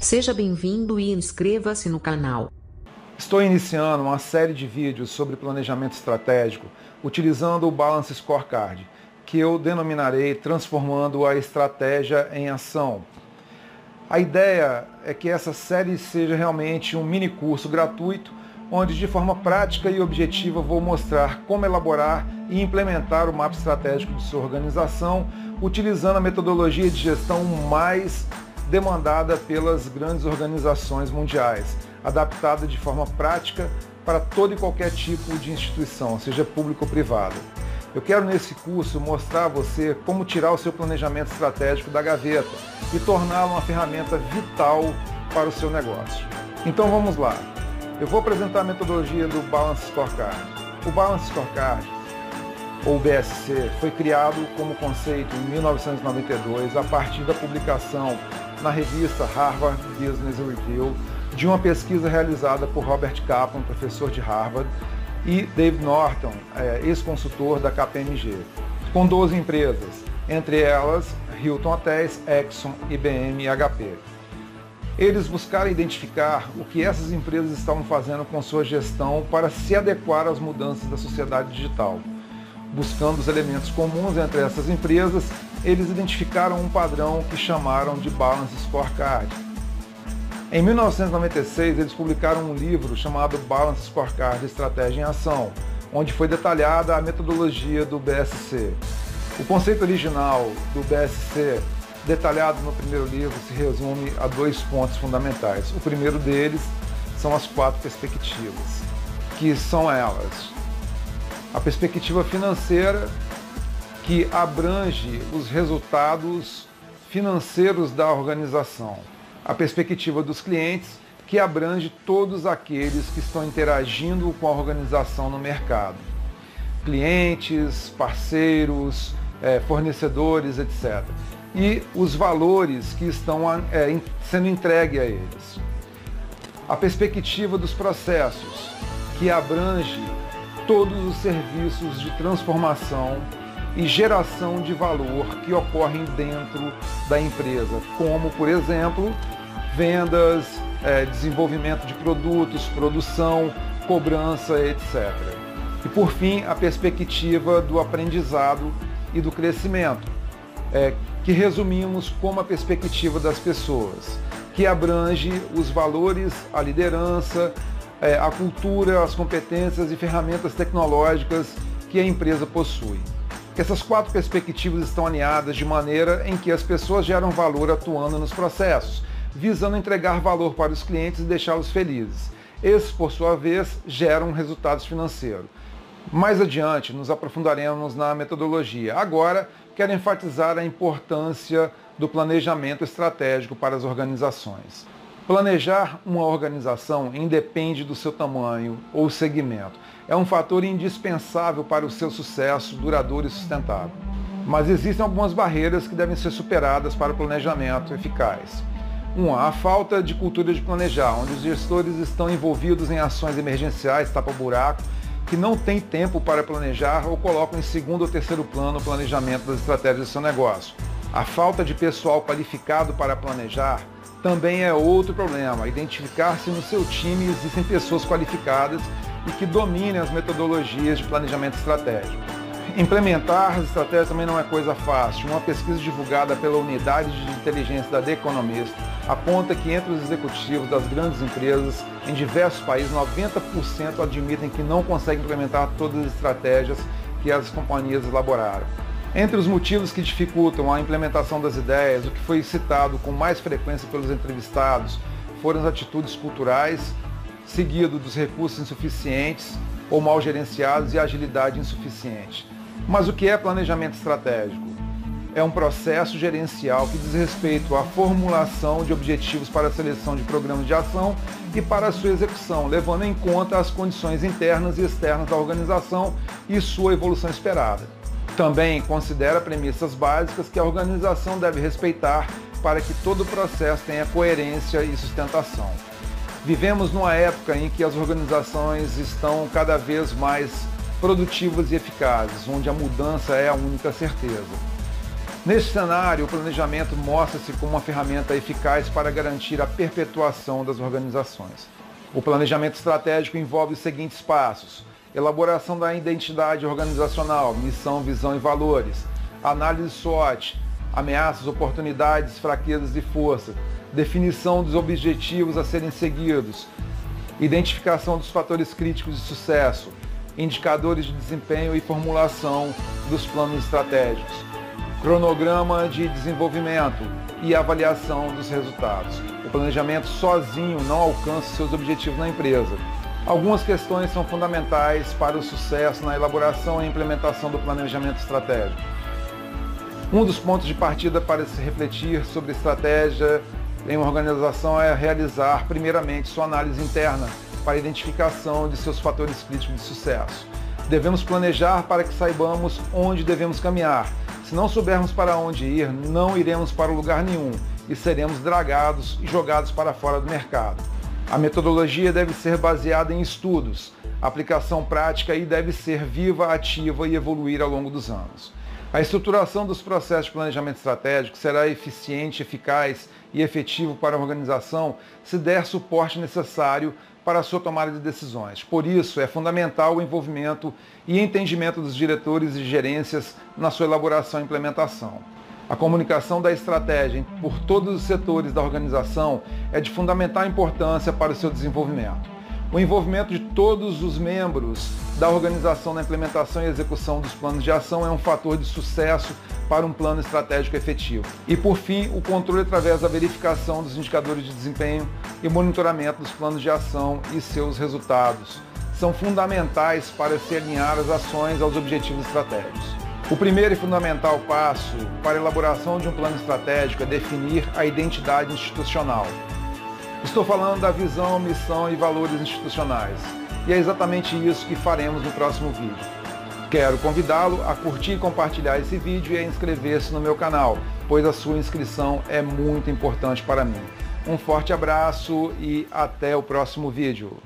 Seja bem-vindo e inscreva-se no canal. Estou iniciando uma série de vídeos sobre planejamento estratégico utilizando o Balance Scorecard, que eu denominarei Transformando a Estratégia em Ação. A ideia é que essa série seja realmente um mini curso gratuito, onde de forma prática e objetiva vou mostrar como elaborar e implementar o mapa estratégico de sua organização, utilizando a metodologia de gestão mais demandada pelas grandes organizações mundiais, adaptada de forma prática para todo e qualquer tipo de instituição, seja público ou privada. Eu quero nesse curso mostrar a você como tirar o seu planejamento estratégico da gaveta e torná-lo uma ferramenta vital para o seu negócio. Então vamos lá. Eu vou apresentar a metodologia do Balance Scorecard. O Balance Scorecard, ou BSC, foi criado como conceito em 1992 a partir da publicação na revista Harvard Business Review de uma pesquisa realizada por Robert Kaplan, professor de Harvard, e Dave Norton, é, ex-consultor da KPMG, com 12 empresas, entre elas Hilton Hotels, Exxon, IBM e HP. Eles buscaram identificar o que essas empresas estavam fazendo com sua gestão para se adequar às mudanças da sociedade digital. Buscando os elementos comuns entre essas empresas, eles identificaram um padrão que chamaram de Balance Scorecard. Em 1996, eles publicaram um livro chamado Balance Scorecard Estratégia em Ação, onde foi detalhada a metodologia do BSC. O conceito original do BSC, detalhado no primeiro livro, se resume a dois pontos fundamentais. O primeiro deles são as quatro perspectivas, que são elas: a perspectiva financeira, que abrange os resultados financeiros da organização. A perspectiva dos clientes, que abrange todos aqueles que estão interagindo com a organização no mercado. Clientes, parceiros, é, fornecedores, etc. E os valores que estão é, sendo entregues a eles. A perspectiva dos processos, que abrange todos os serviços de transformação e geração de valor que ocorrem dentro da empresa, como, por exemplo, vendas, é, desenvolvimento de produtos, produção, cobrança, etc. E, por fim, a perspectiva do aprendizado e do crescimento, é, que resumimos como a perspectiva das pessoas, que abrange os valores, a liderança, é, a cultura, as competências e ferramentas tecnológicas que a empresa possui essas quatro perspectivas estão alinhadas de maneira em que as pessoas geram valor atuando nos processos, visando entregar valor para os clientes e deixá-los felizes. Esses, por sua vez, geram resultados financeiros. Mais adiante, nos aprofundaremos na metodologia. Agora, quero enfatizar a importância do planejamento estratégico para as organizações. Planejar uma organização independe do seu tamanho ou segmento. É um fator indispensável para o seu sucesso duradouro e sustentável. Mas existem algumas barreiras que devem ser superadas para o planejamento eficaz. Uma, a falta de cultura de planejar, onde os gestores estão envolvidos em ações emergenciais, tapa-buraco, que não têm tempo para planejar ou colocam em segundo ou terceiro plano o planejamento das estratégias do seu negócio. A falta de pessoal qualificado para planejar também é outro problema. Identificar se no seu time existem pessoas qualificadas e que dominem as metodologias de planejamento estratégico. Implementar as estratégias também não é coisa fácil. Uma pesquisa divulgada pela Unidade de Inteligência da The Economist aponta que entre os executivos das grandes empresas em diversos países, 90% admitem que não conseguem implementar todas as estratégias que as companhias elaboraram. Entre os motivos que dificultam a implementação das ideias, o que foi citado com mais frequência pelos entrevistados foram as atitudes culturais, seguido dos recursos insuficientes ou mal gerenciados e agilidade insuficiente. Mas o que é planejamento estratégico? É um processo gerencial que diz respeito à formulação de objetivos para a seleção de programas de ação e para a sua execução, levando em conta as condições internas e externas da organização e sua evolução esperada. Também considera premissas básicas que a organização deve respeitar para que todo o processo tenha coerência e sustentação. Vivemos numa época em que as organizações estão cada vez mais produtivas e eficazes, onde a mudança é a única certeza. Neste cenário, o planejamento mostra-se como uma ferramenta eficaz para garantir a perpetuação das organizações. O planejamento estratégico envolve os seguintes passos: elaboração da identidade organizacional, missão, visão e valores, análise SWOT, ameaças, oportunidades, fraquezas e forças, definição dos objetivos a serem seguidos, identificação dos fatores críticos de sucesso, indicadores de desempenho e formulação dos planos estratégicos, cronograma de desenvolvimento e avaliação dos resultados. O planejamento sozinho não alcança seus objetivos na empresa. Algumas questões são fundamentais para o sucesso na elaboração e implementação do planejamento estratégico. Um dos pontos de partida para se refletir sobre estratégia em uma organização é realizar, primeiramente, sua análise interna para a identificação de seus fatores críticos de sucesso. Devemos planejar para que saibamos onde devemos caminhar. Se não soubermos para onde ir, não iremos para lugar nenhum e seremos dragados e jogados para fora do mercado. A metodologia deve ser baseada em estudos, aplicação prática e deve ser viva, ativa e evoluir ao longo dos anos. A estruturação dos processos de planejamento estratégico será eficiente, eficaz e efetivo para a organização se der suporte necessário para a sua tomada de decisões. Por isso, é fundamental o envolvimento e entendimento dos diretores e gerências na sua elaboração e implementação. A comunicação da estratégia por todos os setores da organização é de fundamental importância para o seu desenvolvimento. O envolvimento de todos os membros da organização na implementação e execução dos planos de ação é um fator de sucesso para um plano estratégico efetivo. E por fim, o controle através da verificação dos indicadores de desempenho e monitoramento dos planos de ação e seus resultados são fundamentais para se alinhar as ações aos objetivos estratégicos. O primeiro e fundamental passo para a elaboração de um plano estratégico é definir a identidade institucional. Estou falando da visão, missão e valores institucionais. E é exatamente isso que faremos no próximo vídeo. Quero convidá-lo a curtir e compartilhar esse vídeo e a inscrever-se no meu canal, pois a sua inscrição é muito importante para mim. Um forte abraço e até o próximo vídeo.